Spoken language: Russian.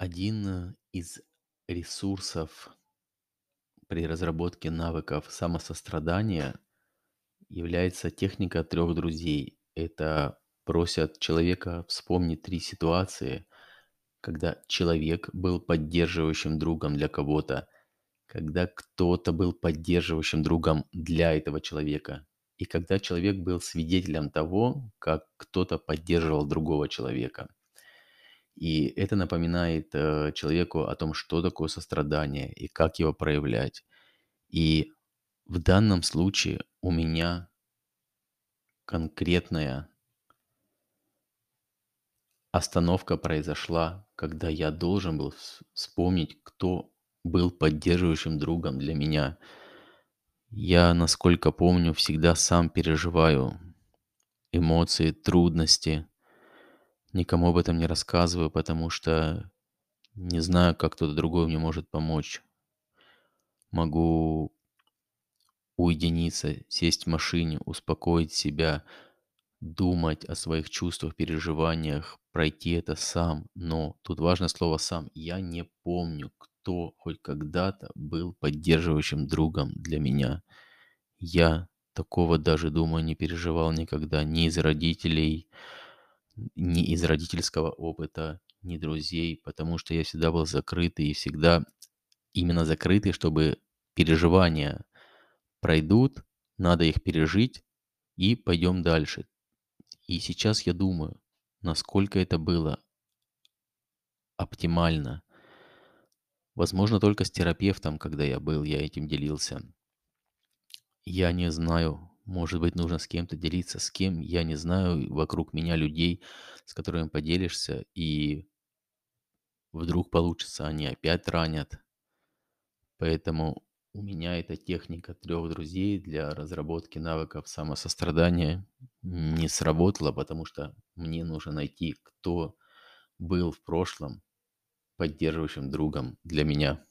Один э, из ресурсов при разработке навыков самосострадания является техника трех друзей. Это просят человека вспомнить три ситуации, когда человек был поддерживающим другом для кого-то, когда кто-то был поддерживающим другом для этого человека, и когда человек был свидетелем того, как кто-то поддерживал другого человека. И это напоминает э, человеку о том, что такое сострадание и как его проявлять. И в данном случае у меня конкретная остановка произошла, когда я должен был вспомнить, кто был поддерживающим другом для меня. Я, насколько помню, всегда сам переживаю эмоции, трудности. Никому об этом не рассказываю, потому что не знаю, как кто-то другой мне может помочь. Могу уединиться, сесть в машине, успокоить себя, думать о своих чувствах, переживаниях, пройти это сам. Но тут важное слово «сам». Я не помню, кто хоть когда-то был поддерживающим другом для меня. Я такого даже, думаю, не переживал никогда ни из родителей, ни из родительского опыта, ни друзей, потому что я всегда был закрытый и всегда именно закрытый, чтобы переживания пройдут, надо их пережить и пойдем дальше. И сейчас я думаю, насколько это было оптимально. Возможно, только с терапевтом, когда я был, я этим делился. Я не знаю, может быть, нужно с кем-то делиться, с кем, я не знаю, вокруг меня людей, с которыми поделишься, и вдруг получится, они опять ранят. Поэтому у меня эта техника трех друзей для разработки навыков самосострадания не сработала, потому что мне нужно найти, кто был в прошлом поддерживающим другом для меня.